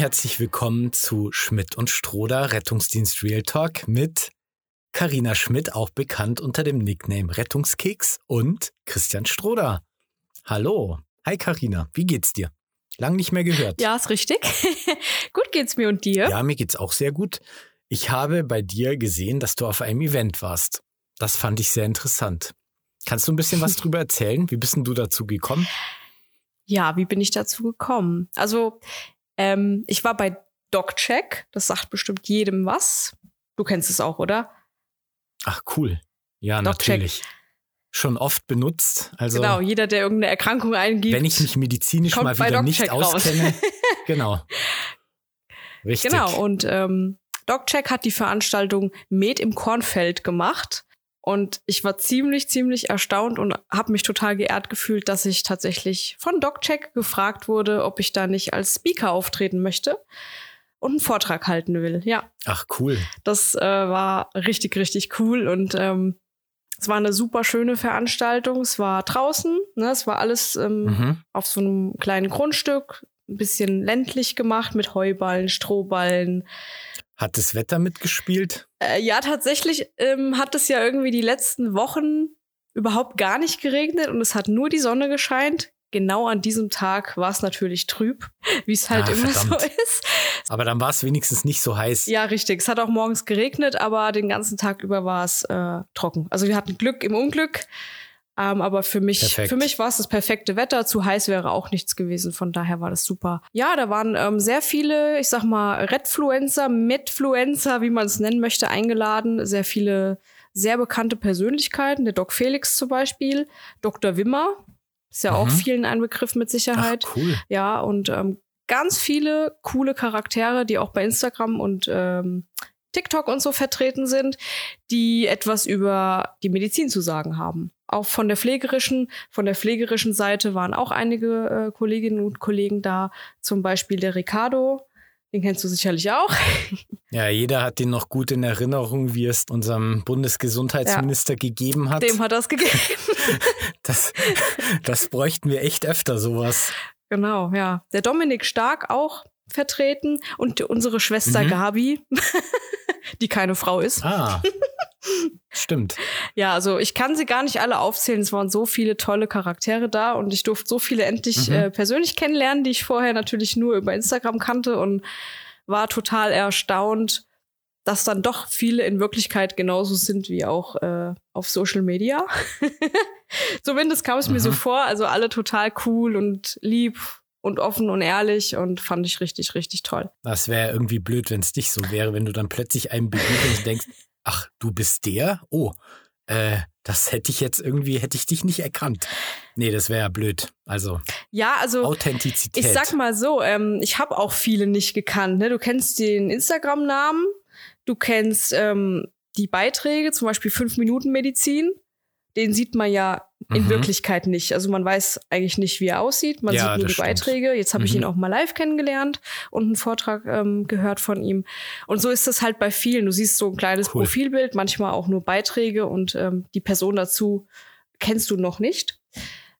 Herzlich willkommen zu Schmidt und Stroder Rettungsdienst Real Talk mit Karina Schmidt, auch bekannt unter dem Nickname Rettungskeks und Christian Stroder. Hallo. Hi Karina, wie geht's dir? Lang nicht mehr gehört. Ja, ist richtig. gut geht's mir und dir? Ja, mir geht's auch sehr gut. Ich habe bei dir gesehen, dass du auf einem Event warst. Das fand ich sehr interessant. Kannst du ein bisschen was drüber erzählen? Wie bist denn du dazu gekommen? Ja, wie bin ich dazu gekommen? Also, ähm, ich war bei DocCheck. Das sagt bestimmt jedem was. Du kennst es auch, oder? Ach, cool. Ja, DocCheck. natürlich. Schon oft benutzt. Also, genau, jeder, der irgendeine Erkrankung eingibt. wenn ich mich medizinisch mal wieder nicht auskenne. genau. Richtig. Genau, und ähm, DocCheck hat die Veranstaltung Med im Kornfeld gemacht. Und ich war ziemlich, ziemlich erstaunt und habe mich total geehrt gefühlt, dass ich tatsächlich von DocCheck gefragt wurde, ob ich da nicht als Speaker auftreten möchte und einen Vortrag halten will. Ja, Ach, cool. das äh, war richtig, richtig cool und ähm, es war eine super schöne Veranstaltung. Es war draußen, ne? es war alles ähm, Mhm. auf so einem kleinen Grundstück, ein bisschen ländlich gemacht mit Heuballen, Strohballen. Hat das Wetter mitgespielt? Äh, ja, tatsächlich ähm, hat es ja irgendwie die letzten Wochen überhaupt gar nicht geregnet und es hat nur die Sonne gescheint. Genau an diesem Tag war es natürlich trüb, wie es halt Ah, immer verdammt. so ist. Aber dann war es wenigstens nicht so heiß. Ja, richtig. Es hat auch morgens geregnet, aber den ganzen Tag über war es äh, trocken. Also wir hatten Glück im Unglück. Ähm, aber für mich, Perfekt. für mich war es das perfekte Wetter. Zu heiß wäre auch nichts gewesen. Von daher war das super. Ja, da waren ähm, sehr viele, ich sag mal, Redfluencer, Medfluencer, wie man es nennen möchte, eingeladen. Sehr viele sehr bekannte Persönlichkeiten. Der Doc Felix zum Beispiel, Dr. Wimmer. Ist ja auch Mhm. vielen ein Begriff mit Ach, Sicherheit. cool. Ja, und ähm, ganz viele coole Charaktere, die auch bei Instagram und ähm, TikTok und so vertreten sind, die etwas über die Medizin zu sagen haben. Auch von der pflegerischen, von der pflegerischen Seite waren auch einige äh, Kolleginnen und Kollegen da, zum Beispiel der Ricardo, den kennst du sicherlich auch. Ja, jeder hat den noch gut in Erinnerung, wie es unserem Bundesgesundheitsminister gegeben hat. Dem hat das gegeben. Das, das bräuchten wir echt öfter, sowas. genau, ja. Der Dominik Stark auch vertreten und unsere Schwester Mhm. Gabi, die keine Frau ist. Ah, stimmt. Ja, also ich kann sie gar nicht alle aufzählen. Es waren so viele tolle Charaktere da und ich durfte so viele endlich Mhm. äh, persönlich kennenlernen, die ich vorher natürlich nur über Instagram kannte und war total erstaunt, dass dann doch viele in Wirklichkeit genauso sind wie auch äh, auf Social Media. Zumindest kam es mir so Mhm. vor. Also alle total cool und lieb und offen und ehrlich und fand ich richtig, richtig toll. Das wäre irgendwie blöd, wenn es dich so wäre, wenn du dann plötzlich einem begegnest und denkst, ach, du bist der? Oh, äh, das hätte ich jetzt irgendwie, hätte ich dich nicht erkannt. Nee, das wäre ja blöd. Also Ja, also Authentizität. Ich sag mal so, ähm, ich habe auch viele nicht gekannt. Ne? Du kennst den Instagram-Namen, du kennst ähm, die Beiträge, zum Beispiel 5 Minuten Medizin. Den sieht man ja in Mhm. Wirklichkeit nicht. Also man weiß eigentlich nicht, wie er aussieht. Man Ja, sieht nur die stimmt. Beiträge. Jetzt habe ich Mhm. ihn auch mal live kennengelernt und einen Vortrag ähm, gehört von ihm. Und so ist das halt bei vielen. Du siehst so ein kleines Cool. Profilbild, manchmal auch nur Beiträge und ähm, die Person dazu kennst du noch nicht.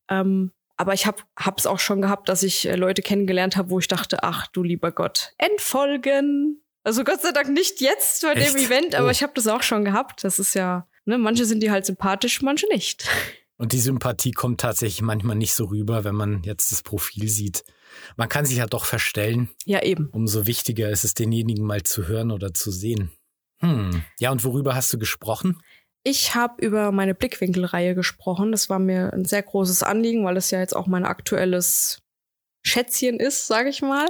Ähm, aber ich habe es auch schon gehabt, dass ich äh, Leute kennengelernt habe, wo ich dachte, ach du lieber Gott, entfolgen. Also Gott sei Dank nicht jetzt bei Echt? dem Event, aber Oh. ich habe das auch schon gehabt. Das ist ja, ne, manche sind die halt sympathisch, manche nicht. Und die Sympathie kommt tatsächlich manchmal nicht so rüber, wenn man jetzt das Profil sieht. Man kann sich ja doch verstellen. Ja, eben. Umso wichtiger ist es, denjenigen mal zu hören oder zu sehen. Hm. Ja, und worüber hast du gesprochen? Ich habe über meine Blickwinkelreihe gesprochen. Das war mir ein sehr großes Anliegen, weil es ja jetzt auch mein aktuelles Schätzchen ist, sage ich mal,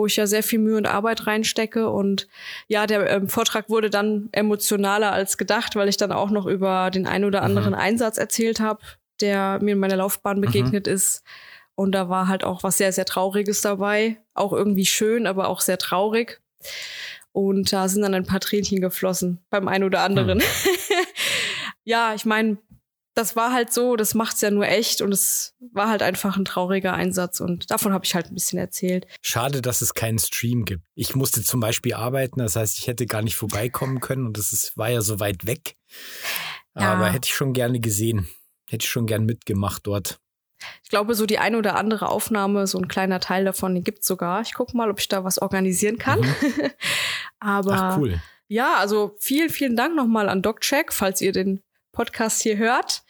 wo ich ja sehr viel Mühe und Arbeit reinstecke. Und ja, der ähm, Vortrag wurde dann emotionaler als gedacht, weil ich dann auch noch über den ein oder anderen Einsatz erzählt habe, der mir in meiner Laufbahn begegnet ist. Und da war halt auch was sehr, sehr Trauriges dabei. Auch irgendwie schön, aber auch sehr traurig. Und da sind dann ein paar Tränchen geflossen beim einen oder anderen. ja, ich meine, das war halt so, das macht's ja nur echt und es war halt einfach ein trauriger Einsatz und davon habe ich halt ein bisschen erzählt. Schade, dass es keinen Stream gibt. Ich musste zum Beispiel arbeiten, das heißt, ich hätte gar nicht vorbeikommen können und das ist, war ja so weit weg. Ja. Aber hätte ich schon gerne gesehen. Hätte ich schon gern mitgemacht dort. glaube, so die eine oder andere Aufnahme, so ein kleiner Teil davon, den gibt's sogar. Ich gucke mal, ob ich da was organisieren kann. Mhm. Aber Ach, cool. ja, also vielen, vielen Dank nochmal an DocCheck, falls ihr den Podcast hier hört,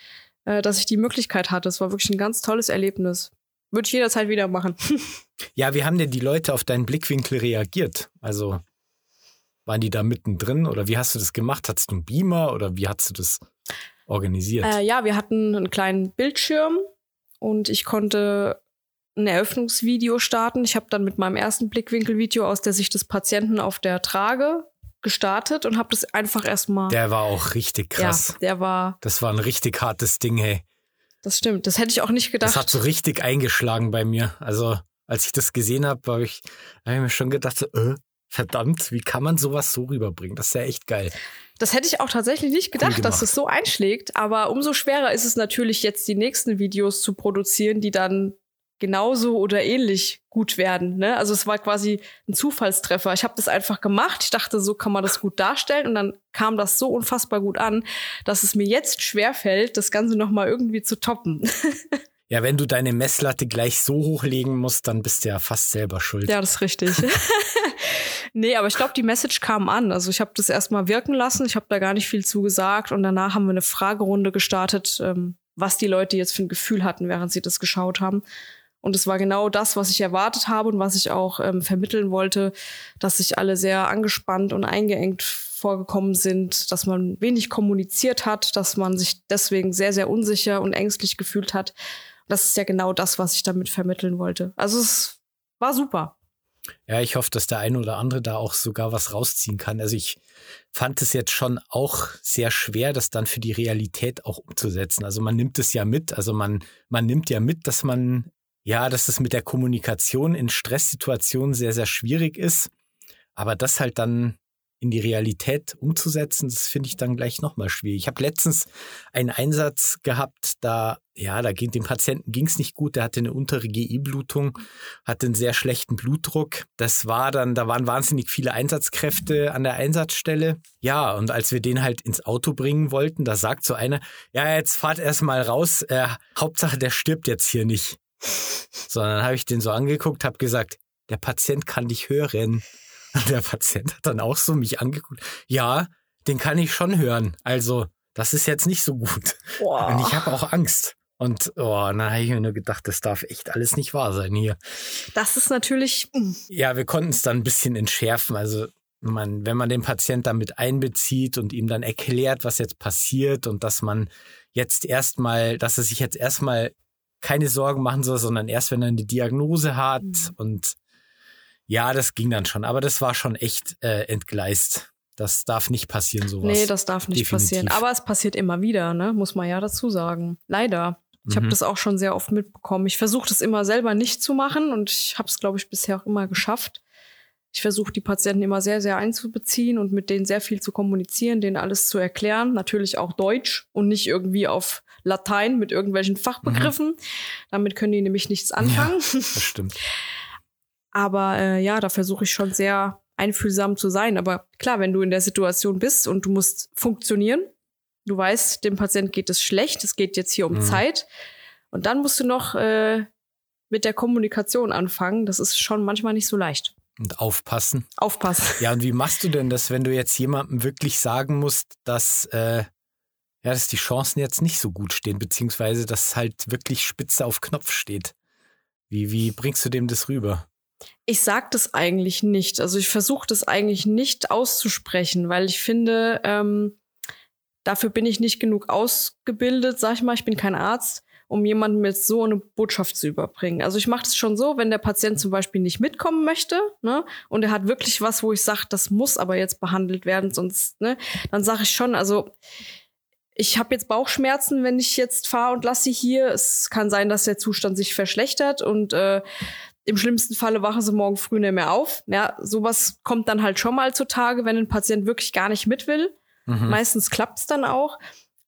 äh, dass ich die Möglichkeit hatte. Es war wirklich ein ganz tolles Erlebnis. Würde ich jederzeit wieder machen. ja, wie haben denn die Leute auf deinen Blickwinkel reagiert? Also waren die da mittendrin oder wie hast du das gemacht? Hattest du einen Beamer oder wie hast du das organisiert? Äh, ja, wir hatten einen kleinen Bildschirm und ich konnte ein Eröffnungsvideo starten. Ich habe dann mit meinem ersten Blickwinkelvideo aus der Sicht des Patienten auf der Trage gestartet und habe das einfach erstmal. Der war auch richtig krass. Ja, der war. Das war ein richtig hartes Ding, hey. Das stimmt. Das hätte ich auch nicht gedacht. Das hat so richtig eingeschlagen bei mir. Also als ich das gesehen habe, habe ich, hab ich mir schon gedacht, so, äh, verdammt, wie kann man sowas so rüberbringen? Das ist ja echt geil. Das hätte ich auch tatsächlich nicht gedacht, cool dass es so einschlägt. Aber umso schwerer ist es natürlich jetzt, die nächsten Videos zu produzieren, die dann genauso oder ähnlich gut werden. Ne? Also es war quasi ein Zufallstreffer. Ich habe das einfach gemacht. Ich dachte, so kann man das gut darstellen. Und dann kam das so unfassbar gut an, dass es mir jetzt schwerfällt, das Ganze nochmal irgendwie zu toppen. Ja, wenn du deine Messlatte gleich so hochlegen musst, dann bist du ja fast selber schuld. Ja, das ist richtig. nee, aber ich glaube, die Message kam an. Also ich habe das erstmal wirken lassen. Ich habe da gar nicht viel zugesagt. Und danach haben wir eine Fragerunde gestartet, ähm, was die Leute jetzt für ein Gefühl hatten, während sie das geschaut haben. Und es war genau das, was ich erwartet habe und was ich auch ähm, vermitteln wollte, dass sich alle sehr angespannt und eingeengt vorgekommen sind, dass man wenig kommuniziert hat, dass man sich deswegen sehr, sehr unsicher und ängstlich gefühlt hat das ist ja genau das, was ich damit vermitteln wollte. Also es war super. Ja, ich hoffe, dass der eine oder andere da auch sogar was rausziehen kann. Also ich fand es jetzt schon auch sehr schwer, das dann für die Realität auch umzusetzen. Also man nimmt es ja mit, also man, man nimmt ja mit, dass man, ja, dass es mit der Kommunikation in Stresssituationen sehr, sehr schwierig ist. Aber das halt dann in die Realität umzusetzen, das finde ich dann gleich nochmal schwierig. Ich habe letztens einen Einsatz gehabt, da, ja, da ging dem Patienten ging nicht gut, der hatte eine untere GI-Blutung, hatte einen sehr schlechten Blutdruck. Das war dann, da waren wahnsinnig viele Einsatzkräfte an der Einsatzstelle. Ja, und als wir den halt ins Auto bringen wollten, da sagt so einer, ja, jetzt fahrt erst mal raus, äh, Hauptsache der stirbt jetzt hier nicht. Sondern habe ich den so angeguckt, habe gesagt, der Patient kann dich hören. Der Patient hat dann auch so mich angeguckt. Ja, den kann ich schon hören. Also, das ist jetzt nicht so gut. Boah. Und ich habe auch Angst. Und oh, dann habe ich mir nur gedacht, das darf echt alles nicht wahr sein hier. Das ist natürlich. Mm. Ja, wir konnten es dann ein bisschen entschärfen. Also, man, wenn man den Patient damit einbezieht und ihm dann erklärt, was jetzt passiert und dass man jetzt erstmal, dass er sich jetzt erstmal keine Sorgen machen soll, sondern erst, wenn er eine Diagnose hat mhm. und ja, das ging dann schon, aber das war schon echt äh, entgleist. Das darf nicht passieren, sowas. Nee, das darf nicht Definitiv. passieren. Aber es passiert immer wieder, ne? Muss man ja dazu sagen. Leider. Ich mhm. habe das auch schon sehr oft mitbekommen. Ich versuche das immer selber nicht zu machen und ich habe es, glaube ich, bisher auch immer geschafft. Ich versuche die Patienten immer sehr, sehr einzubeziehen und mit denen sehr viel zu kommunizieren, denen alles zu erklären. Natürlich auch Deutsch und nicht irgendwie auf Latein mit irgendwelchen Fachbegriffen. Mhm. Damit können die nämlich nichts anfangen. Ja, das stimmt. Aber äh, ja, da versuche ich schon sehr einfühlsam zu sein. Aber klar, wenn du in der Situation bist und du musst funktionieren, du weißt, dem Patient geht es schlecht, es geht jetzt hier um mhm. Zeit. Und dann musst du noch äh, mit der Kommunikation anfangen. Das ist schon manchmal nicht so leicht. Und aufpassen. Aufpassen. Ja, und wie machst du denn das, wenn du jetzt jemandem wirklich sagen musst, dass, äh, ja, dass die Chancen jetzt nicht so gut stehen, beziehungsweise dass halt wirklich Spitze auf Knopf steht? Wie, wie bringst du dem das rüber? Ich sag das eigentlich nicht. Also ich versuche das eigentlich nicht auszusprechen, weil ich finde, ähm, dafür bin ich nicht genug ausgebildet, sag ich mal, ich bin kein Arzt, um jemandem jetzt so eine Botschaft zu überbringen. Also ich mache das schon so, wenn der Patient zum Beispiel nicht mitkommen möchte, ne, und er hat wirklich was, wo ich sage, das muss aber jetzt behandelt werden, sonst, ne, dann sage ich schon, also ich habe jetzt Bauchschmerzen, wenn ich jetzt fahre und lasse sie hier. Es kann sein, dass der Zustand sich verschlechtert und äh, im schlimmsten Falle wachen sie morgen früh nicht mehr auf. Ja, sowas kommt dann halt schon mal zutage, wenn ein Patient wirklich gar nicht mit will. Mhm. Meistens klappt's dann auch.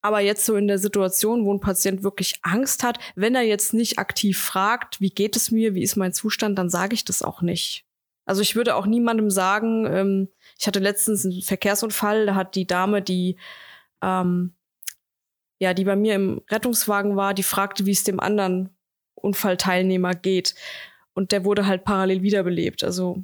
Aber jetzt so in der Situation, wo ein Patient wirklich Angst hat, wenn er jetzt nicht aktiv fragt, wie geht es mir, wie ist mein Zustand, dann sage ich das auch nicht. Also ich würde auch niemandem sagen, ähm, ich hatte letztens einen Verkehrsunfall, da hat die Dame, die ähm, ja, die bei mir im Rettungswagen war, die fragte, wie es dem anderen Unfallteilnehmer geht. Und der wurde halt parallel wiederbelebt. Also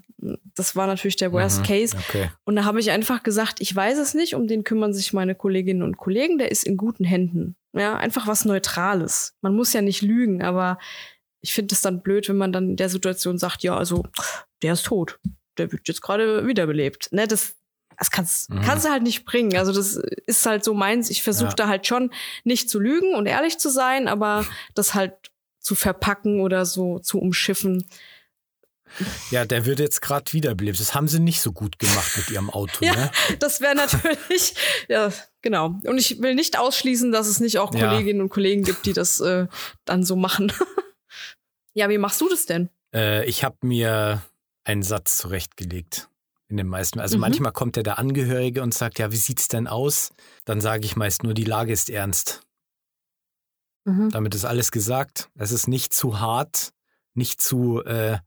das war natürlich der Worst Mhm, Case. Okay. Und da habe ich einfach gesagt, ich weiß es nicht, um den kümmern sich meine Kolleginnen und Kollegen, der ist in guten Händen. Ja, einfach was Neutrales. Man muss ja nicht lügen, aber ich finde es dann blöd, wenn man dann in der Situation sagt, ja, also der ist tot. Der wird jetzt gerade wiederbelebt. Ne, das, das kannst, Mhm. kannst du halt nicht bringen. Also das ist halt so meins. Ich versuche Ja. da halt schon nicht zu lügen und ehrlich zu sein, aber das halt zu verpacken oder so zu umschiffen. Ja, der wird jetzt gerade wiederbelebt. Das haben sie nicht so gut gemacht mit ihrem Auto, Ja. ne? Das wäre natürlich, ja, genau. Und ich will nicht ausschließen, dass es nicht auch Ja. Kolleginnen und Kollegen gibt, die das äh, dann so machen. ja, wie machst du das denn? Äh, ich habe mir einen Satz zurechtgelegt. In den meisten. Also Mhm. manchmal kommt ja der Angehörige und sagt, ja, wie sieht's denn aus? Dann sage ich meist nur, die Lage ist ernst. Damit ist alles gesagt. Es ist nicht zu hart, nicht zu, äh,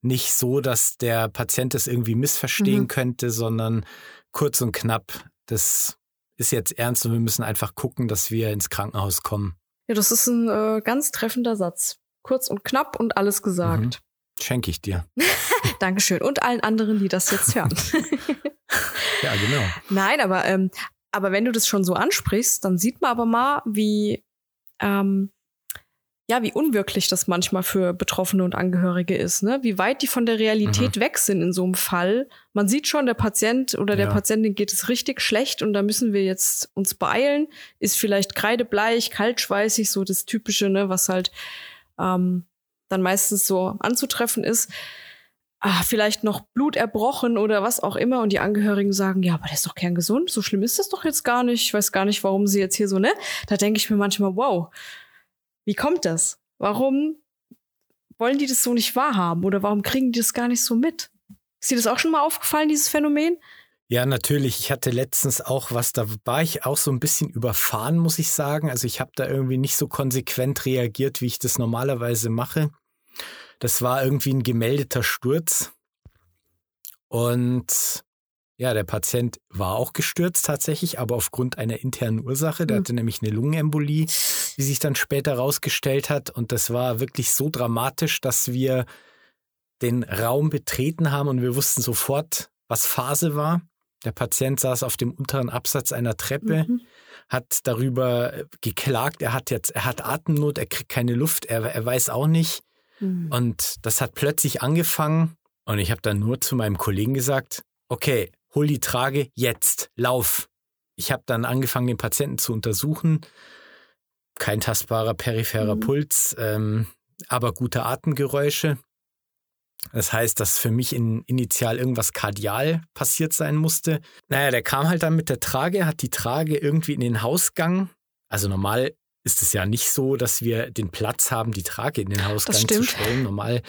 nicht so, dass der Patient es irgendwie missverstehen Mhm. könnte, sondern kurz und knapp. Das ist jetzt ernst und wir müssen einfach gucken, dass wir ins Krankenhaus kommen. Ja, das ist ein äh, ganz treffender Satz. Kurz und knapp und alles gesagt. Mhm. Schenke ich dir. Dankeschön. Und allen anderen, die das jetzt hören. Ja, genau. Nein, aber, ähm, aber wenn du das schon so ansprichst, dann sieht man aber mal, wie, ähm, ja, wie unwirklich das manchmal für Betroffene und Angehörige ist, ne? Wie weit die von der Realität weg sind in so einem Fall. Man sieht schon, der Patient oder der Ja. Patientin geht es richtig schlecht und da müssen wir jetzt uns beeilen. Ist vielleicht kreidebleich, kaltschweißig, so das Typische, ne, was halt ähm, dann meistens so anzutreffen ist ah, vielleicht noch Blut erbrochen oder was auch immer. Und die Angehörigen sagen, ja, aber der ist doch kerngesund. So schlimm ist das doch jetzt gar nicht. Ich weiß gar nicht, warum sie jetzt hier so, ne? Da denke ich mir manchmal, wow, wie kommt das? Warum wollen die das so nicht wahrhaben? Oder warum kriegen die das gar nicht so mit? Ist dir das auch schon mal aufgefallen, dieses Phänomen? Ja, natürlich. Ich hatte letztens auch was, da war ich auch so ein bisschen überfahren, muss ich sagen. Also ich habe da irgendwie nicht so konsequent reagiert, wie ich das normalerweise mache. Das war irgendwie ein gemeldeter Sturz. Und ja, der Patient war auch gestürzt tatsächlich, aber aufgrund einer internen Ursache. Der Mhm. hatte nämlich eine Lungenembolie, wie sich dann später rausgestellt hat. Und das war wirklich so dramatisch, dass wir den Raum betreten haben und wir wussten sofort, was Phase war. Der Patient saß auf dem unteren Absatz einer Treppe, Mhm. hat darüber geklagt, er hat jetzt, er hat Atemnot, er kriegt keine Luft, er, er weiß auch nicht. Mhm. Und das hat plötzlich angefangen und ich habe dann nur zu meinem Kollegen gesagt, okay, hol die Trage jetzt, lauf. Ich habe dann angefangen, den Patienten zu untersuchen. Kein tastbarer peripherer Mhm. Puls, ähm, aber gute Atemgeräusche. Das heißt, dass für mich in, initial irgendwas kardial passiert sein musste. Naja, der kam halt dann mit der Trage, hat die Trage irgendwie in den Hausgang. Also normal ist es ja nicht so, dass wir den Platz haben, die Trage in den Hausgang zu stellen. Normal.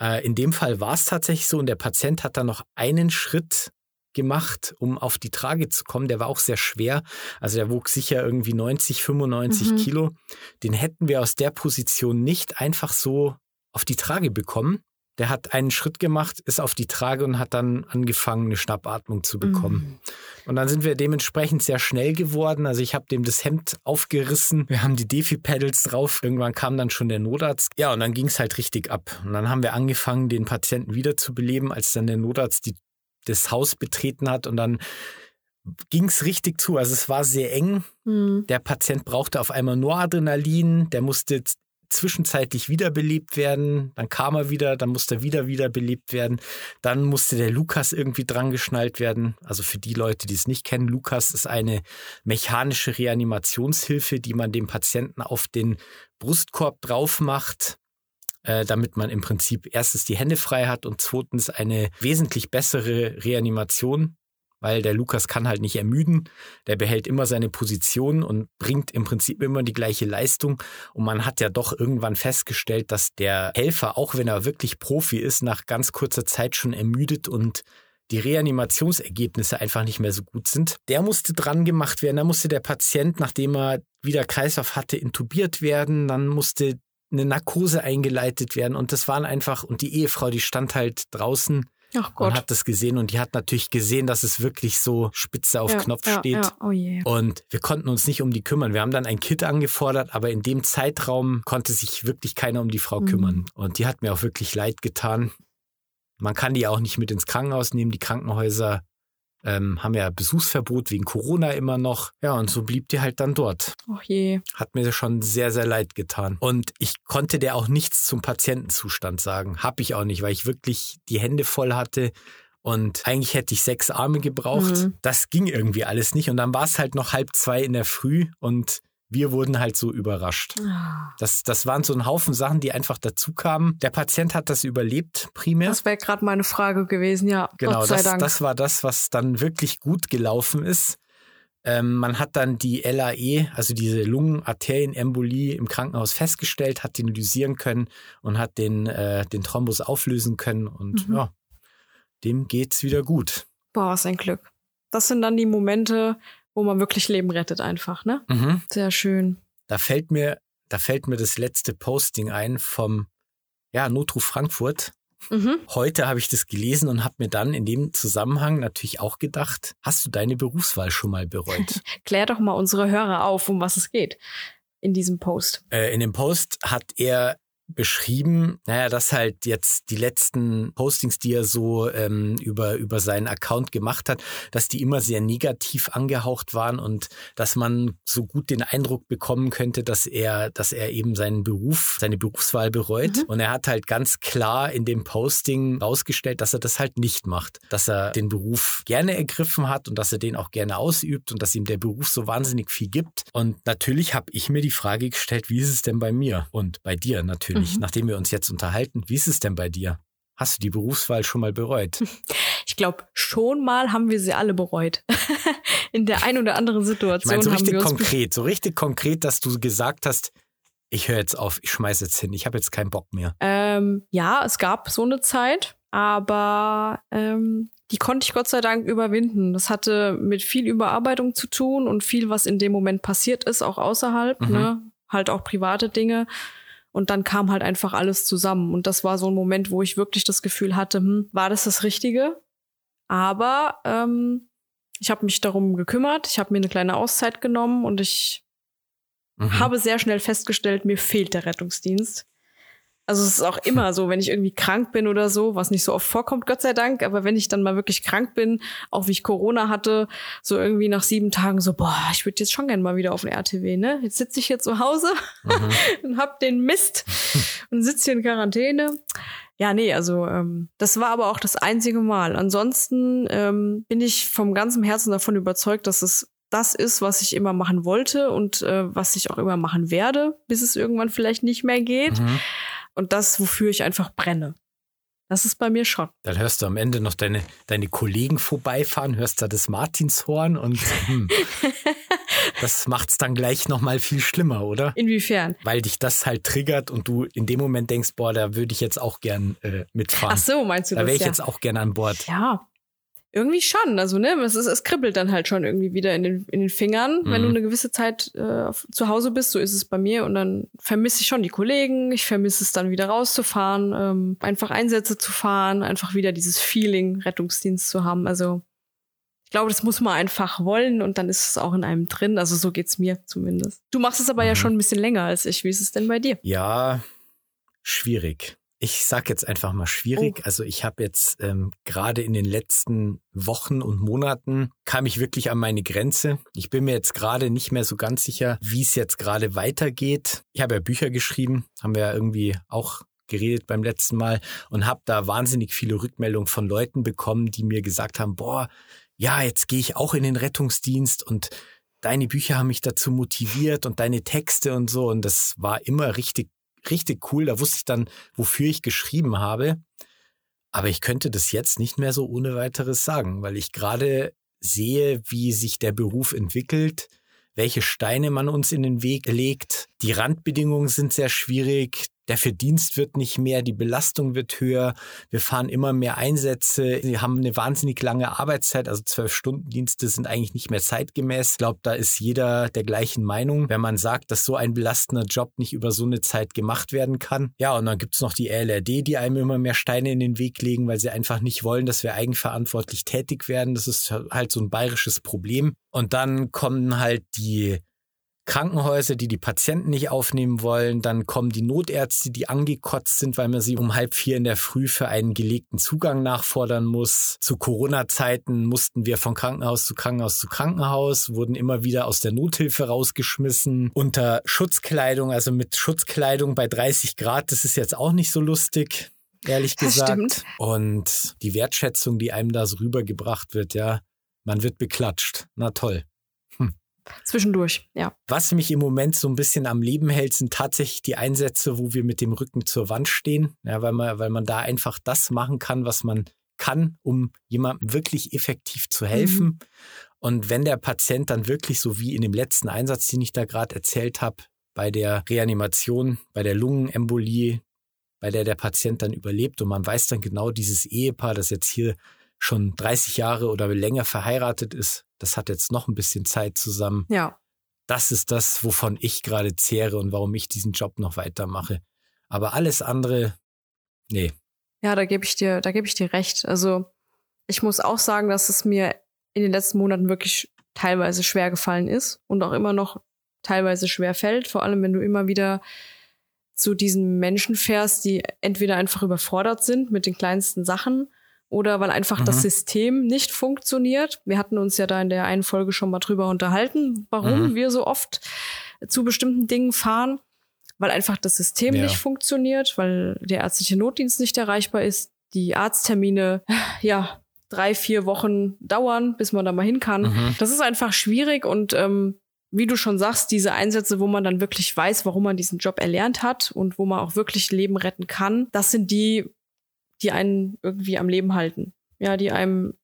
Äh, in dem Fall war es tatsächlich so und der Patient hat dann noch einen Schritt gemacht, um auf die Trage zu kommen. Der war auch sehr schwer. Also der wog sicher irgendwie 90, 95 Mhm. Kilo. Den hätten wir aus der Position nicht einfach so auf die Trage bekommen. Der hat einen Schritt gemacht, ist auf die Trage und hat dann angefangen, eine Schnappatmung zu bekommen. Und dann sind wir dementsprechend sehr schnell geworden. Also ich habe dem das Hemd aufgerissen. Wir haben die Defi-Pedals drauf. Irgendwann kam dann schon der Notarzt. Ja, und dann ging es halt richtig ab. Und dann haben wir angefangen, den Patienten wiederzubeleben, als dann der Notarzt die, das Haus betreten hat. Und dann ging es richtig zu. Also es war sehr eng. Mhm. Der Patient brauchte auf einmal Noradrenalin. Der musste zwischenzeitlich wiederbelebt werden. Dann kam er wieder, dann musste er wieder wiederbelebt werden. Dann musste der Lukas irgendwie dran geschnallt werden. Also für die Leute, die es nicht kennen, Lukas ist eine mechanische Reanimationshilfe, die man dem Patienten auf den Brustkorb drauf macht, äh, damit man im Prinzip erstens die Hände frei hat und zweitens eine wesentlich bessere Reanimation, weil der Lukas kann halt nicht ermüden. Der behält immer seine Position und bringt im Prinzip immer die gleiche Leistung. Und man hat ja doch irgendwann festgestellt, dass der Helfer, auch wenn er wirklich Profi ist, nach ganz kurzer Zeit schon ermüdet und die Reanimationsergebnisse einfach nicht mehr so gut sind. Der musste dran gemacht werden. Da musste der Patient, nachdem er wieder Kreislauf hatte, intubiert werden. Dann musste eine Narkose eingeleitet werden. Und das waren einfach, und die Ehefrau, die stand halt draußen Ach Gott. und hat das gesehen und die hat natürlich gesehen, dass es wirklich so spitze auf ja, Knopf ja, steht. Ja. Oh je. Und wir konnten uns nicht um die kümmern. Wir haben dann ein Kit angefordert, aber in dem Zeitraum konnte sich wirklich keiner um die Frau Mhm. kümmern. Und die hat mir auch wirklich leid getan. Man kann die auch nicht mit ins Krankenhaus nehmen. Die Krankenhäuser ähm, haben ja Besuchsverbot wegen Corona immer noch. Ja, und so blieb die halt dann dort. Oh je. Hat mir schon sehr, sehr leid getan. Und ich konnte der auch nichts zum Patientenzustand sagen. Hab ich auch nicht, weil ich wirklich die Hände voll hatte. Und eigentlich hätte ich sechs Arme gebraucht. Mhm. Das ging irgendwie alles nicht. Und dann war es halt noch halb zwei in der Früh und wir wurden halt so überrascht. Ah. Das, das waren so ein Haufen Sachen, die einfach dazu kamen. Der Patient hat das überlebt, primär. Das wäre gerade meine Frage gewesen, ja. Genau, das, das war das, was dann wirklich gut gelaufen ist. Ähm, man hat dann die LAE, also diese Lungenarterienembolie im Krankenhaus festgestellt, hat den lysieren können und hat den, äh, den Thrombus auflösen können und Mhm. ja, dem geht's wieder gut. Boah, was ein Glück. Das sind dann die Momente, wo man wirklich Leben rettet einfach, ne? Mhm. Sehr schön. Da fällt mir, da fällt mir das letzte Posting ein vom ja, Notruf Frankfurt. Mhm. Heute habe ich das gelesen und habe mir dann in dem Zusammenhang natürlich auch gedacht, hast du deine Berufswahl schon mal bereut? Klär doch mal unsere Hörer auf, um was es geht in diesem Post. äh, in dem Post hat er beschrieben, naja, dass halt jetzt die letzten Postings, die er so ähm, über, über seinen Account gemacht hat, dass die immer sehr negativ angehaucht waren und dass man so gut den Eindruck bekommen könnte, dass er, dass er eben seinen Beruf, seine Berufswahl bereut. Mhm. Und er hat halt ganz klar in dem Posting rausgestellt, dass er das halt nicht macht. Dass er den Beruf gerne ergriffen hat und dass er den auch gerne ausübt und dass ihm der Beruf so wahnsinnig viel gibt. Und natürlich habe ich mir die Frage gestellt, wie ist es denn bei mir und bei dir natürlich, Mhm. nachdem wir uns jetzt unterhalten, wie ist es denn bei dir? Hast du die Berufswahl schon mal bereut? Ich glaube, schon mal haben wir sie alle bereut. in der ein oder anderen Ich Situation meine, so richtig konkret, so richtig konkret, dass du gesagt hast, ich höre jetzt auf, ich schmeiß jetzt hin, ich habe jetzt keinen Bock mehr. Ähm, ja, es gab so eine Zeit, aber ähm, die konnte ich Gott sei Dank überwinden. Das hatte mit viel Überarbeitung zu tun und viel, was in dem Moment passiert ist, auch außerhalb, Mhm. ne? Halt auch private Dinge. Und dann kam halt einfach alles zusammen. Und das war so ein Moment, wo ich wirklich das Gefühl hatte, hm, war das das Richtige? Aber ähm, ich habe mich darum gekümmert, ich habe mir eine kleine Auszeit genommen und ich Mhm. habe sehr schnell festgestellt, mir fehlt der Rettungsdienst. Also es ist auch immer so, wenn ich irgendwie krank bin oder so, was nicht so oft vorkommt, Gott sei Dank, aber wenn ich dann mal wirklich krank bin, auch wie ich Corona hatte, so irgendwie nach sieben Tagen so, boah, ich würde jetzt schon gerne mal wieder auf den RTW, ne? Jetzt sitze ich hier zu Hause Mhm. und hab den Mist und sitze hier in Quarantäne. Ja, nee, also ähm, das war aber auch das einzige Mal. Ansonsten ähm, bin ich vom ganzen Herzen davon überzeugt, dass es das ist, was ich immer machen wollte und äh, was ich auch immer machen werde, bis es irgendwann vielleicht nicht mehr geht. Mhm. Und das, wofür ich einfach brenne. Das ist bei mir schon. Dann hörst du am Ende noch deine, deine Kollegen vorbeifahren, hörst da das Martinshorn und hm, das macht's dann gleich nochmal viel schlimmer, oder? Inwiefern? Weil dich das halt triggert und du in dem Moment denkst, boah, da würde ich jetzt auch gern äh, mitfahren. Ach so, meinst du da das? wäre ich ja. jetzt auch gern an Bord. Ja. Irgendwie schon. Also, ne, es, ist, es kribbelt dann halt schon irgendwie wieder in den, in den Fingern, wenn Mhm. du eine gewisse Zeit äh, zu Hause bist. So ist es bei mir. Und dann vermisse ich schon die Kollegen. Ich vermisse es dann wieder rauszufahren, ähm, einfach Einsätze zu fahren, einfach wieder dieses Feeling, Rettungsdienst zu haben. Also, ich glaube, das muss man einfach wollen und dann ist es auch in einem drin. Also, so geht's mir zumindest. Du machst es aber ja Mhm. schon ein bisschen länger als ich. Wie ist es denn bei dir? Ja, schwierig. Ich sag jetzt einfach mal schwierig. Oh. Also ich habe jetzt ähm, gerade in den letzten Wochen und Monaten kam ich wirklich an meine Grenze. Ich bin mir jetzt gerade nicht mehr so ganz sicher, wie es jetzt gerade weitergeht. Ich habe ja Bücher geschrieben, haben wir ja irgendwie auch geredet beim letzten Mal und habe da wahnsinnig viele Rückmeldungen von Leuten bekommen, die mir gesagt haben, boah, ja, jetzt gehe ich auch in den Rettungsdienst und deine Bücher haben mich dazu motiviert und deine Texte und so und das war immer richtig richtig cool. Da wusste ich dann, wofür ich geschrieben habe. Aber ich könnte das jetzt nicht mehr so ohne weiteres sagen, weil ich gerade sehe, wie sich der Beruf entwickelt, welche Steine man uns in den Weg legt. Die Randbedingungen sind sehr schwierig. Der Verdienst wird nicht mehr, die Belastung wird höher, wir fahren immer mehr Einsätze, sie haben eine wahnsinnig lange Arbeitszeit, also zwölf Stunden Dienste sind eigentlich nicht mehr zeitgemäß. Ich glaube, da ist jeder der gleichen Meinung, wenn man sagt, dass so ein belastender Job nicht über so eine Zeit gemacht werden kann. Ja, und dann gibt's noch die LRD, die einem immer mehr Steine in den Weg legen, weil sie einfach nicht wollen, dass wir eigenverantwortlich tätig werden. Das ist halt so ein bayerisches Problem. Und dann kommen halt die Krankenhäuser, die die Patienten nicht aufnehmen wollen. Dann kommen die Notärzte, die angekotzt sind, weil man sie um halb vier in der Früh für einen gelegten Zugang nachfordern muss. Zu Corona-Zeiten mussten wir von Krankenhaus zu Krankenhaus zu Krankenhaus, wurden immer wieder aus der Nothilfe rausgeschmissen. Unter Schutzkleidung, also mit Schutzkleidung bei 30 Grad, das ist jetzt auch nicht so lustig ehrlich gesagt. Und die Wertschätzung, die einem da so rübergebracht wird, ja, man wird beklatscht. Na toll. Zwischendurch, ja. Was mich im Moment so ein bisschen am Leben hält, sind tatsächlich die Einsätze, wo wir mit dem Rücken zur Wand stehen. Ja, weil man, weil man da einfach das machen kann, was man kann, um jemandem wirklich effektiv zu helfen. Mhm. Und wenn der Patient dann wirklich so wie in dem letzten Einsatz, den ich da gerade erzählt habe, bei der Reanimation, bei der Lungenembolie, bei der der Patient dann überlebt und man weiß dann genau, dieses Ehepaar, das jetzt hier schon 30 Jahre oder länger verheiratet ist, das hat jetzt noch ein bisschen Zeit zusammen. Ja. Das ist das, wovon ich gerade zehre und warum ich diesen Job noch weitermache. Aber alles andere, nee. Ja, da gebe ich dir, da gebe ich dir recht. Also ich muss auch sagen, dass es mir in den letzten Monaten wirklich teilweise schwer gefallen ist und auch immer noch teilweise schwer fällt. Vor allem, wenn du immer wieder zu diesen Menschen fährst, die entweder einfach überfordert sind mit den kleinsten Sachen oder weil einfach mhm. das System nicht funktioniert. Wir hatten uns ja da in der einen Folge schon mal drüber unterhalten, warum mhm. wir so oft zu bestimmten Dingen fahren, weil einfach das System ja. nicht funktioniert, weil der ärztliche Notdienst nicht erreichbar ist, die Arzttermine, ja, drei, vier Wochen dauern, bis man da mal hin kann. Mhm. Das ist einfach schwierig und ähm, wie du schon sagst, diese Einsätze, wo man dann wirklich weiß, warum man diesen Job erlernt hat und wo man auch wirklich Leben retten kann, das sind die, die einen irgendwie am Leben halten. Ja, die einem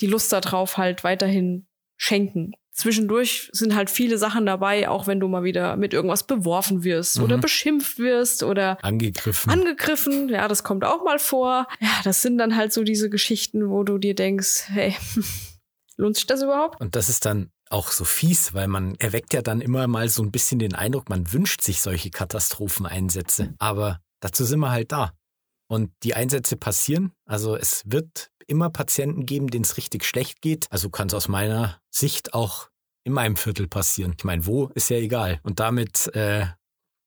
die Lust darauf halt weiterhin schenken. Zwischendurch sind halt viele Sachen dabei, auch wenn du mal wieder mit irgendwas beworfen wirst mhm. oder beschimpft wirst oder angegriffen. Angegriffen, ja, das kommt auch mal vor. Ja, das sind dann halt so diese Geschichten, wo du dir denkst, hey, lohnt sich das überhaupt? Und das ist dann auch so fies, weil man erweckt ja dann immer mal so ein bisschen den Eindruck, man wünscht sich solche Katastropheneinsätze. Aber dazu sind wir halt da. Und die Einsätze passieren. Also es wird immer Patienten geben, denen es richtig schlecht geht. Also kann es aus meiner Sicht auch in meinem Viertel passieren. Ich meine, wo ist ja egal. Und damit äh,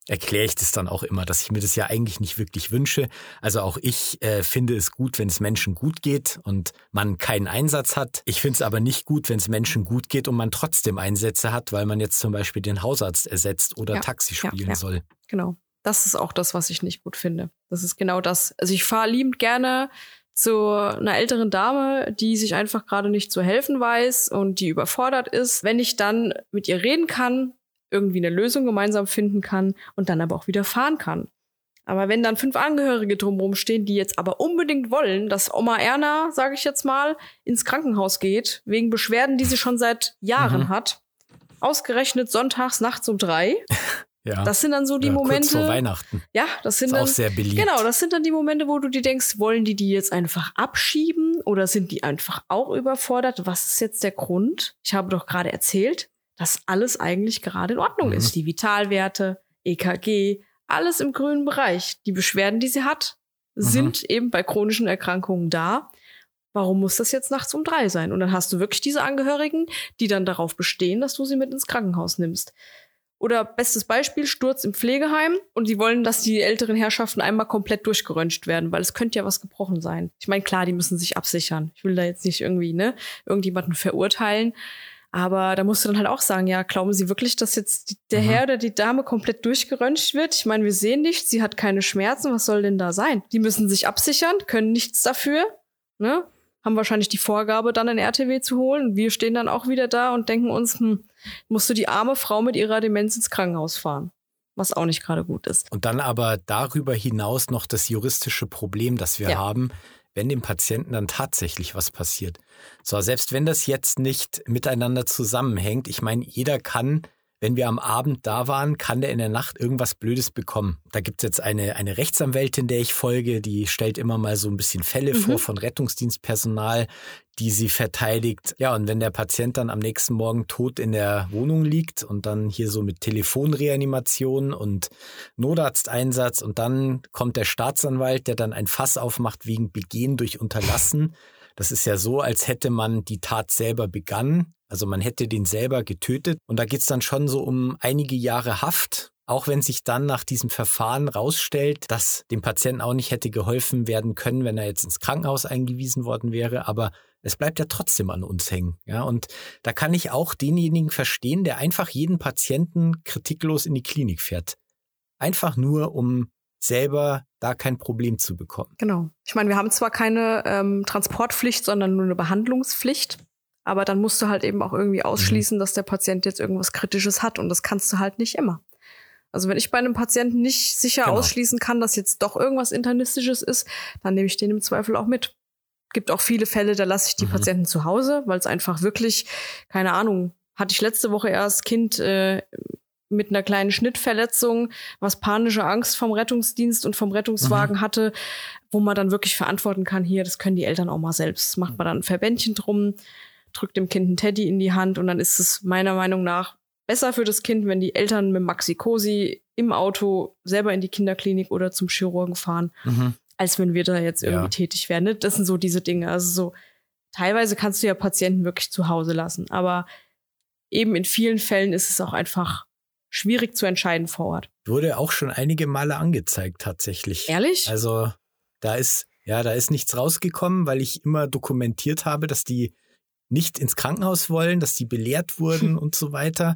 erkläre ich das dann auch immer, dass ich mir das ja eigentlich nicht wirklich wünsche. Also auch ich äh, finde es gut, wenn es Menschen gut geht und man keinen Einsatz hat. Ich finde es aber nicht gut, wenn es Menschen gut geht und man trotzdem Einsätze hat, weil man jetzt zum Beispiel den Hausarzt ersetzt oder ja, Taxi spielen ja, ja. soll. Genau. Das ist auch das, was ich nicht gut finde. Das ist genau das. Also ich fahre liebend gerne zu einer älteren Dame, die sich einfach gerade nicht zu helfen weiß und die überfordert ist. Wenn ich dann mit ihr reden kann, irgendwie eine Lösung gemeinsam finden kann und dann aber auch wieder fahren kann. Aber wenn dann fünf Angehörige drumherum stehen, die jetzt aber unbedingt wollen, dass Oma Erna, sage ich jetzt mal, ins Krankenhaus geht, wegen Beschwerden, die sie schon seit Jahren mhm. hat, ausgerechnet sonntags nachts um drei, Ja. Das sind dann so die ja, Momente. Kurz vor Weihnachten. Ja, das sind ist dann, auch sehr beliebt. Genau, das sind dann die Momente, wo du dir denkst, wollen die die jetzt einfach abschieben oder sind die einfach auch überfordert? Was ist jetzt der Grund? Ich habe doch gerade erzählt, dass alles eigentlich gerade in Ordnung mhm. ist. Die Vitalwerte, EKG, alles im grünen Bereich. Die Beschwerden, die sie hat, mhm. sind eben bei chronischen Erkrankungen da. Warum muss das jetzt nachts um drei sein? Und dann hast du wirklich diese Angehörigen, die dann darauf bestehen, dass du sie mit ins Krankenhaus nimmst. Oder bestes Beispiel, Sturz im Pflegeheim und die wollen, dass die älteren Herrschaften einmal komplett durchgeröntgt werden, weil es könnte ja was gebrochen sein. Ich meine, klar, die müssen sich absichern. Ich will da jetzt nicht irgendwie, ne, irgendjemanden verurteilen. Aber da musst du dann halt auch sagen, ja, glauben Sie wirklich, dass jetzt der mhm. Herr oder die Dame komplett durchgeröntgt wird? Ich meine, wir sehen nichts, sie hat keine Schmerzen, was soll denn da sein? Die müssen sich absichern, können nichts dafür, ne? Haben wahrscheinlich die Vorgabe, dann ein RTW zu holen. Wir stehen dann auch wieder da und denken uns, hm, musst du die arme Frau mit ihrer Demenz ins Krankenhaus fahren. Was auch nicht gerade gut ist. Und dann aber darüber hinaus noch das juristische Problem, das wir ja. haben, wenn dem Patienten dann tatsächlich was passiert. So, selbst wenn das jetzt nicht miteinander zusammenhängt, ich meine, jeder kann wenn wir am Abend da waren, kann der in der Nacht irgendwas Blödes bekommen. Da gibt es jetzt eine, eine Rechtsanwältin, der ich folge, die stellt immer mal so ein bisschen Fälle mhm. vor von Rettungsdienstpersonal, die sie verteidigt. Ja, und wenn der Patient dann am nächsten Morgen tot in der Wohnung liegt und dann hier so mit Telefonreanimation und Notarzteinsatz und dann kommt der Staatsanwalt, der dann ein Fass aufmacht wegen Begehen durch Unterlassen. Das ist ja so, als hätte man die Tat selber begangen also man hätte den selber getötet. Und da geht's dann schon so um einige Jahre Haft. Auch wenn sich dann nach diesem Verfahren rausstellt, dass dem Patienten auch nicht hätte geholfen werden können, wenn er jetzt ins Krankenhaus eingewiesen worden wäre. Aber es bleibt ja trotzdem an uns hängen. Ja, und da kann ich auch denjenigen verstehen, der einfach jeden Patienten kritiklos in die Klinik fährt. Einfach nur, um selber da kein Problem zu bekommen. Genau. Ich meine, wir haben zwar keine ähm, Transportpflicht, sondern nur eine Behandlungspflicht. Aber dann musst du halt eben auch irgendwie ausschließen, mhm. dass der Patient jetzt irgendwas Kritisches hat. Und das kannst du halt nicht immer. Also wenn ich bei einem Patienten nicht sicher genau. ausschließen kann, dass jetzt doch irgendwas Internistisches ist, dann nehme ich den im Zweifel auch mit. Gibt auch viele Fälle, da lasse ich die mhm. Patienten zu Hause, weil es einfach wirklich, keine Ahnung, hatte ich letzte Woche erst Kind äh, mit einer kleinen Schnittverletzung, was panische Angst vom Rettungsdienst und vom Rettungswagen mhm. hatte, wo man dann wirklich verantworten kann, hier, das können die Eltern auch mal selbst. Macht man dann ein Verbändchen drum, drückt dem Kind einen Teddy in die Hand und dann ist es meiner Meinung nach besser für das Kind, wenn die Eltern mit Maxi Cosi im Auto selber in die Kinderklinik oder zum Chirurgen fahren, mhm. als wenn wir da jetzt irgendwie ja. tätig werden. Ne? Das sind so diese Dinge. Also so, teilweise kannst du ja Patienten wirklich zu Hause lassen, aber eben in vielen Fällen ist es auch einfach schwierig zu entscheiden vor Ort. Wurde auch schon einige Male angezeigt, tatsächlich. Ehrlich? Also, da ist, ja, da ist nichts rausgekommen, weil ich immer dokumentiert habe, dass die nicht ins Krankenhaus wollen, dass die belehrt wurden und so weiter.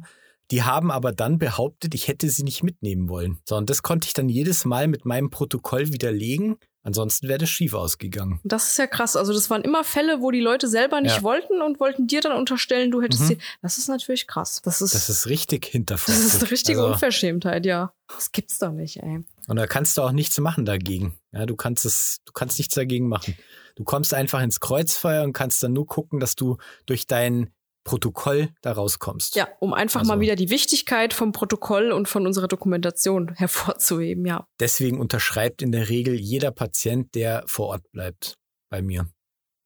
Die haben aber dann behauptet, ich hätte sie nicht mitnehmen wollen. So, und das konnte ich dann jedes Mal mit meinem Protokoll widerlegen. Ansonsten wäre das schief ausgegangen. Das ist ja krass. Also das waren immer Fälle, wo die Leute selber nicht ja. wollten und wollten dir dann unterstellen, du hättest mhm. sie. Das ist natürlich krass. Das ist, das ist richtig hinterfragt. Das ist eine richtige also, Unverschämtheit, ja. Das gibt's doch nicht, ey. Und da kannst du auch nichts machen dagegen. Ja, du kannst es, du kannst nichts dagegen machen. Du kommst einfach ins Kreuzfeuer und kannst dann nur gucken, dass du durch dein Protokoll da rauskommst. Ja, um einfach also, mal wieder die Wichtigkeit vom Protokoll und von unserer Dokumentation hervorzuheben, ja. Deswegen unterschreibt in der Regel jeder Patient, der vor Ort bleibt, bei mir.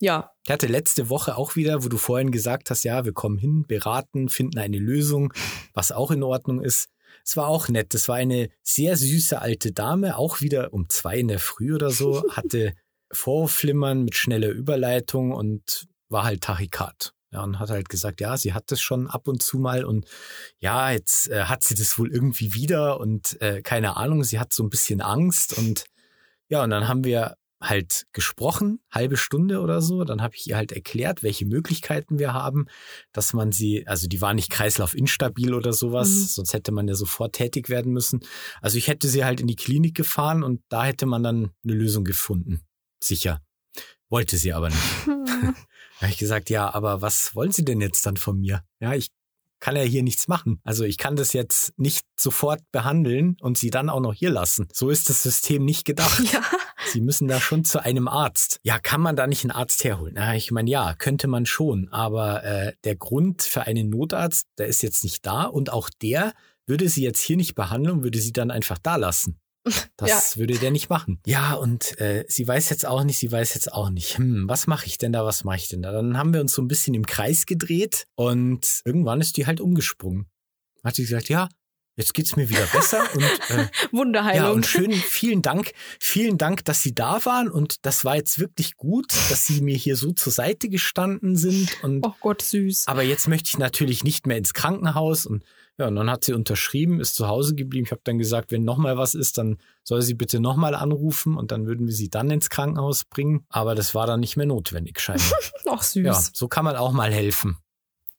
Ja. Ich hatte letzte Woche auch wieder, wo du vorhin gesagt hast, ja, wir kommen hin, beraten, finden eine Lösung, was auch in Ordnung ist. Es war auch nett. Es war eine sehr süße alte Dame, auch wieder um zwei in der Früh oder so, hatte Vorflimmern mit schneller Überleitung und war halt Tachykat. Ja, und hat halt gesagt, ja, sie hat das schon ab und zu mal und ja, jetzt äh, hat sie das wohl irgendwie wieder und äh, keine Ahnung, sie hat so ein bisschen Angst und ja, und dann haben wir halt gesprochen, halbe Stunde oder so. Dann habe ich ihr halt erklärt, welche Möglichkeiten wir haben, dass man sie, also die war nicht kreislaufinstabil oder sowas, mhm. sonst hätte man ja sofort tätig werden müssen. Also ich hätte sie halt in die Klinik gefahren und da hätte man dann eine Lösung gefunden. Sicher. Wollte sie aber nicht. habe ich gesagt, ja, aber was wollen Sie denn jetzt dann von mir? Ja, ich kann ja hier nichts machen. Also ich kann das jetzt nicht sofort behandeln und sie dann auch noch hier lassen. So ist das System nicht gedacht. Ja. Sie müssen da schon zu einem Arzt. Ja, kann man da nicht einen Arzt herholen? Na, ich meine, ja, könnte man schon. Aber äh, der Grund für einen Notarzt, der ist jetzt nicht da und auch der würde sie jetzt hier nicht behandeln, würde sie dann einfach da lassen. Das ja. würde der nicht machen. Ja, und äh, sie weiß jetzt auch nicht, sie weiß jetzt auch nicht. Hm, was mache ich denn da, was mache ich denn da? Dann haben wir uns so ein bisschen im Kreis gedreht und irgendwann ist die halt umgesprungen. Hat sie gesagt, ja, jetzt geht's mir wieder besser und äh, Wunderheilung. Ja, und schön, vielen Dank, vielen Dank, dass Sie da waren und das war jetzt wirklich gut, dass Sie mir hier so zur Seite gestanden sind und Oh Gott, süß. Aber jetzt möchte ich natürlich nicht mehr ins Krankenhaus und ja, und dann hat sie unterschrieben, ist zu Hause geblieben. Ich habe dann gesagt, wenn nochmal was ist, dann soll sie bitte nochmal anrufen und dann würden wir sie dann ins Krankenhaus bringen. Aber das war dann nicht mehr notwendig, scheinbar. Ach, süß. Ja, so kann man auch mal helfen.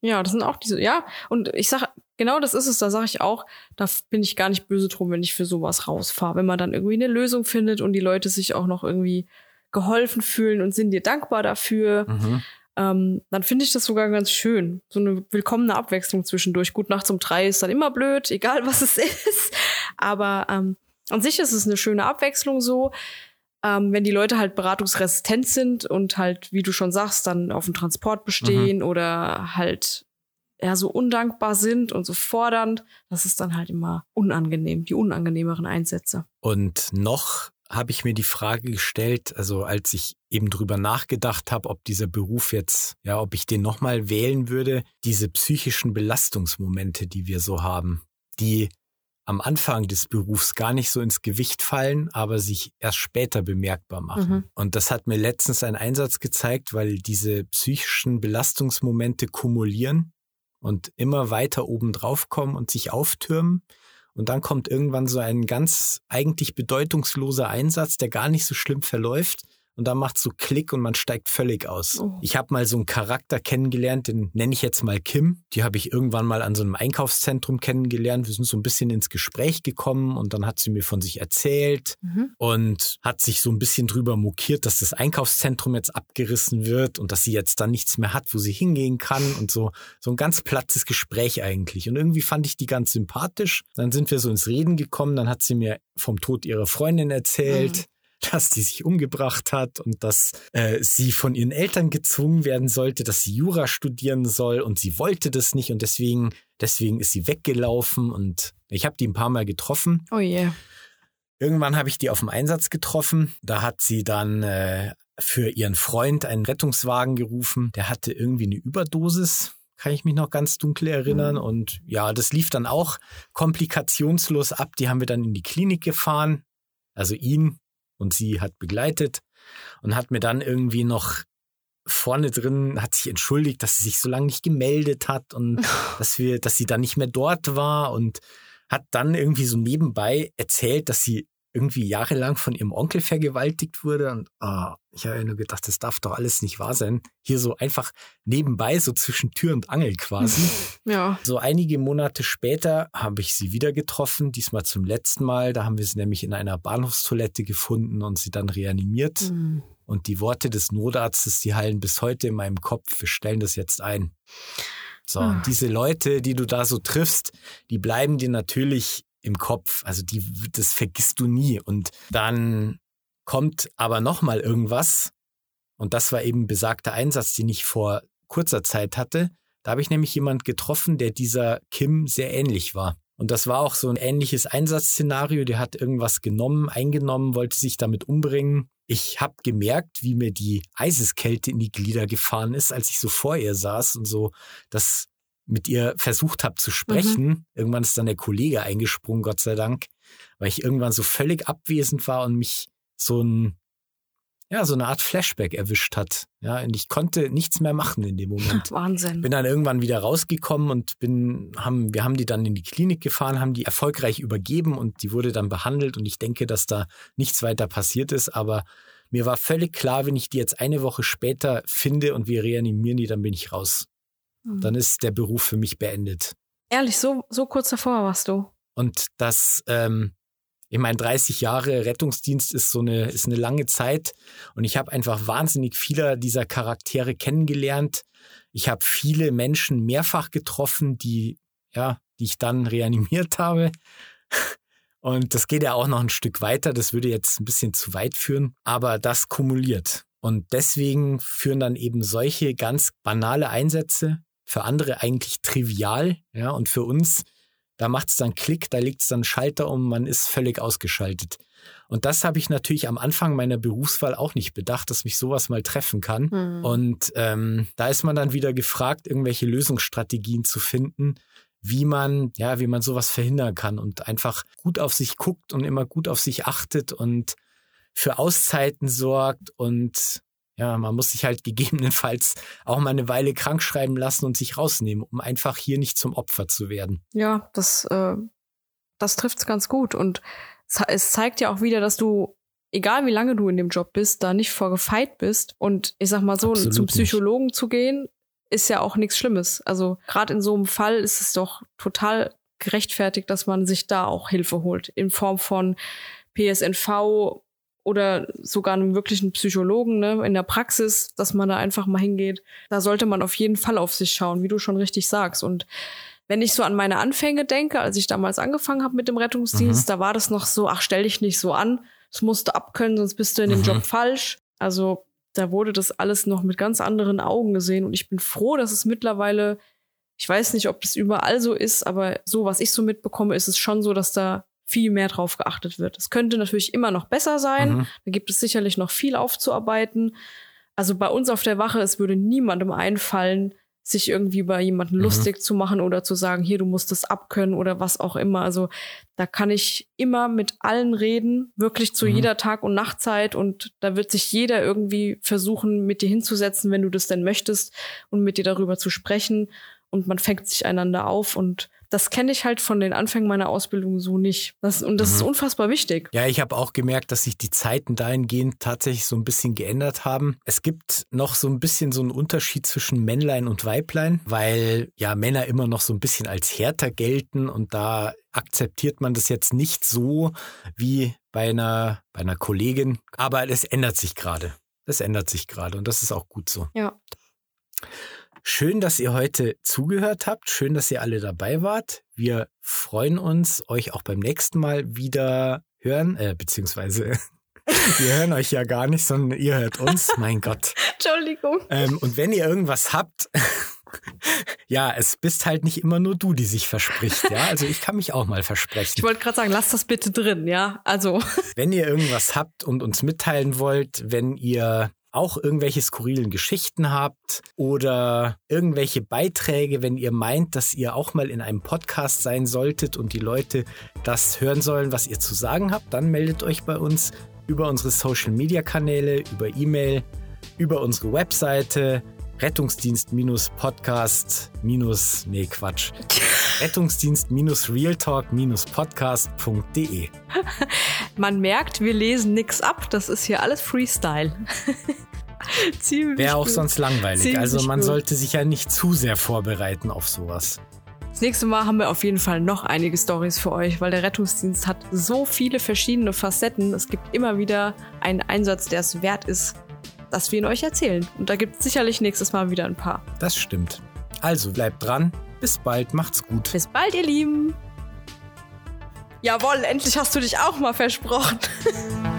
Ja, das sind auch diese, ja, und ich sag, genau das ist es, da sage ich auch, da bin ich gar nicht böse drum, wenn ich für sowas rausfahre. Wenn man dann irgendwie eine Lösung findet und die Leute sich auch noch irgendwie geholfen fühlen und sind dir dankbar dafür. Mhm ähm, dann finde ich das sogar ganz schön. So eine willkommene Abwechslung zwischendurch. Gut, nachts um drei ist dann immer blöd, egal was es ist. Aber ähm, an sich ist es eine schöne Abwechslung so. Ähm, wenn die Leute halt beratungsresistent sind und halt, wie du schon sagst, dann auf dem Transport bestehen mhm. oder halt ja so undankbar sind und so fordernd. Das ist dann halt immer unangenehm, die unangenehmeren Einsätze. Und noch habe ich mir die Frage gestellt, also als ich eben drüber nachgedacht habe, ob dieser Beruf jetzt, ja, ob ich den nochmal wählen würde, diese psychischen Belastungsmomente, die wir so haben, die am Anfang des Berufs gar nicht so ins Gewicht fallen, aber sich erst später bemerkbar machen. Mhm. Und das hat mir letztens ein Einsatz gezeigt, weil diese psychischen Belastungsmomente kumulieren und immer weiter oben drauf kommen und sich auftürmen. Und dann kommt irgendwann so ein ganz eigentlich bedeutungsloser Einsatz, der gar nicht so schlimm verläuft und dann macht so Klick und man steigt völlig aus. Oh. Ich habe mal so einen Charakter kennengelernt, den nenne ich jetzt mal Kim. Die habe ich irgendwann mal an so einem Einkaufszentrum kennengelernt. Wir sind so ein bisschen ins Gespräch gekommen und dann hat sie mir von sich erzählt mhm. und hat sich so ein bisschen drüber mokiert, dass das Einkaufszentrum jetzt abgerissen wird und dass sie jetzt dann nichts mehr hat, wo sie hingehen kann und so so ein ganz plattes Gespräch eigentlich. Und irgendwie fand ich die ganz sympathisch. Dann sind wir so ins Reden gekommen, dann hat sie mir vom Tod ihrer Freundin erzählt. Mhm dass die sich umgebracht hat und dass äh, sie von ihren Eltern gezwungen werden sollte, dass sie Jura studieren soll und sie wollte das nicht und deswegen, deswegen ist sie weggelaufen und ich habe die ein paar Mal getroffen. Oh je. Yeah. Irgendwann habe ich die auf dem Einsatz getroffen. Da hat sie dann äh, für ihren Freund einen Rettungswagen gerufen. Der hatte irgendwie eine Überdosis kann ich mich noch ganz dunkel erinnern. Mhm. Und ja, das lief dann auch komplikationslos ab. Die haben wir dann in die Klinik gefahren. Also ihn und sie hat begleitet und hat mir dann irgendwie noch vorne drin hat sich entschuldigt, dass sie sich so lange nicht gemeldet hat und dass wir, dass sie dann nicht mehr dort war und hat dann irgendwie so nebenbei erzählt, dass sie irgendwie jahrelang von ihrem Onkel vergewaltigt wurde. Und oh, ich habe nur gedacht, das darf doch alles nicht wahr sein. Hier so einfach nebenbei, so zwischen Tür und Angel quasi. ja. So einige Monate später habe ich sie wieder getroffen, diesmal zum letzten Mal. Da haben wir sie nämlich in einer Bahnhofstoilette gefunden und sie dann reanimiert. Mhm. Und die Worte des Notarztes, die hallen bis heute in meinem Kopf. Wir stellen das jetzt ein. So, und ah. diese Leute, die du da so triffst, die bleiben dir natürlich im Kopf. Also die, das vergisst du nie. Und dann kommt aber nochmal irgendwas. Und das war eben besagter Einsatz, den ich vor kurzer Zeit hatte. Da habe ich nämlich jemand getroffen, der dieser Kim sehr ähnlich war. Und das war auch so ein ähnliches Einsatzszenario. Der hat irgendwas genommen, eingenommen, wollte sich damit umbringen. Ich habe gemerkt, wie mir die Eiseskälte in die Glieder gefahren ist, als ich so vor ihr saß und so das mit ihr versucht habe zu sprechen. Mhm. Irgendwann ist dann der Kollege eingesprungen, Gott sei Dank, weil ich irgendwann so völlig abwesend war und mich so ein, ja, so eine Art Flashback erwischt hat. Ja, und ich konnte nichts mehr machen in dem Moment. Wahnsinn. Bin dann irgendwann wieder rausgekommen und bin, haben, wir haben die dann in die Klinik gefahren, haben die erfolgreich übergeben und die wurde dann behandelt und ich denke, dass da nichts weiter passiert ist, aber mir war völlig klar, wenn ich die jetzt eine Woche später finde und wir reanimieren die, dann bin ich raus. Mhm. Dann ist der Beruf für mich beendet. Ehrlich, so, so kurz davor warst du. Und das, ähm, ich meine, 30 Jahre Rettungsdienst ist so eine, ist eine lange Zeit. Und ich habe einfach wahnsinnig viele dieser Charaktere kennengelernt. Ich habe viele Menschen mehrfach getroffen, die, ja, die ich dann reanimiert habe. Und das geht ja auch noch ein Stück weiter. Das würde jetzt ein bisschen zu weit führen. Aber das kumuliert. Und deswegen führen dann eben solche ganz banale Einsätze für andere eigentlich trivial, ja, und für uns, da macht es dann Klick, da legt es dann Schalter um, man ist völlig ausgeschaltet. Und das habe ich natürlich am Anfang meiner Berufswahl auch nicht bedacht, dass mich sowas mal treffen kann. Mhm. Und ähm, da ist man dann wieder gefragt, irgendwelche Lösungsstrategien zu finden, wie man, ja, wie man sowas verhindern kann und einfach gut auf sich guckt und immer gut auf sich achtet und für Auszeiten sorgt und ja, man muss sich halt gegebenenfalls auch mal eine Weile krank schreiben lassen und sich rausnehmen, um einfach hier nicht zum Opfer zu werden. Ja, das, äh, das trifft's ganz gut. Und es zeigt ja auch wieder, dass du, egal wie lange du in dem Job bist, da nicht vorgefeit bist. Und ich sag mal so, Absolut zum Psychologen nicht. zu gehen, ist ja auch nichts Schlimmes. Also gerade in so einem Fall ist es doch total gerechtfertigt, dass man sich da auch Hilfe holt. In Form von PSNV, oder sogar einem wirklichen Psychologen ne, in der Praxis, dass man da einfach mal hingeht. Da sollte man auf jeden Fall auf sich schauen, wie du schon richtig sagst. Und wenn ich so an meine Anfänge denke, als ich damals angefangen habe mit dem Rettungsdienst, mhm. da war das noch so, ach, stell dich nicht so an, das musst du abkönnen, sonst bist du in dem mhm. Job falsch. Also da wurde das alles noch mit ganz anderen Augen gesehen und ich bin froh, dass es mittlerweile Ich weiß nicht, ob das überall so ist, aber so, was ich so mitbekomme, ist es schon so, dass da viel mehr drauf geachtet wird. Es könnte natürlich immer noch besser sein. Mhm. Da gibt es sicherlich noch viel aufzuarbeiten. Also bei uns auf der Wache, es würde niemandem einfallen, sich irgendwie über jemanden mhm. lustig zu machen oder zu sagen, hier, du musst das abkönnen oder was auch immer. Also da kann ich immer mit allen reden, wirklich zu mhm. jeder Tag- und Nachtzeit und da wird sich jeder irgendwie versuchen, mit dir hinzusetzen, wenn du das denn möchtest und mit dir darüber zu sprechen und man fängt sich einander auf und das kenne ich halt von den Anfängen meiner Ausbildung so nicht. Das, und das mhm. ist unfassbar wichtig. Ja, ich habe auch gemerkt, dass sich die Zeiten dahingehend tatsächlich so ein bisschen geändert haben. Es gibt noch so ein bisschen so einen Unterschied zwischen Männlein und Weiblein, weil ja Männer immer noch so ein bisschen als härter gelten und da akzeptiert man das jetzt nicht so wie bei einer, bei einer Kollegin. Aber es ändert sich gerade. Es ändert sich gerade und das ist auch gut so. Ja. Schön, dass ihr heute zugehört habt. Schön, dass ihr alle dabei wart. Wir freuen uns, euch auch beim nächsten Mal wieder hören, äh, beziehungsweise wir hören euch ja gar nicht, sondern ihr hört uns. Mein Gott. Entschuldigung. Ähm, und wenn ihr irgendwas habt, ja, es bist halt nicht immer nur du, die sich verspricht, ja. Also ich kann mich auch mal versprechen. Ich wollte gerade sagen, lasst das bitte drin, ja. Also. Wenn ihr irgendwas habt und uns mitteilen wollt, wenn ihr auch irgendwelche skurrilen Geschichten habt oder irgendwelche Beiträge, wenn ihr meint, dass ihr auch mal in einem Podcast sein solltet und die Leute das hören sollen, was ihr zu sagen habt, dann meldet euch bei uns über unsere Social-Media-Kanäle, über E-Mail, über unsere Webseite Rettungsdienst-Podcast- nee Quatsch. Rettungsdienst-realtalk-podcast.de Man merkt, wir lesen nichts ab. Das ist hier alles Freestyle. Wäre auch sonst langweilig. Ziemlich also man gut. sollte sich ja nicht zu sehr vorbereiten auf sowas. Das nächste Mal haben wir auf jeden Fall noch einige Stories für euch, weil der Rettungsdienst hat so viele verschiedene Facetten. Es gibt immer wieder einen Einsatz, der es wert ist, dass wir ihn euch erzählen. Und da gibt es sicherlich nächstes Mal wieder ein paar. Das stimmt. Also bleibt dran. Bis bald. Macht's gut. Bis bald, ihr Lieben. Jawohl, endlich hast du dich auch mal versprochen.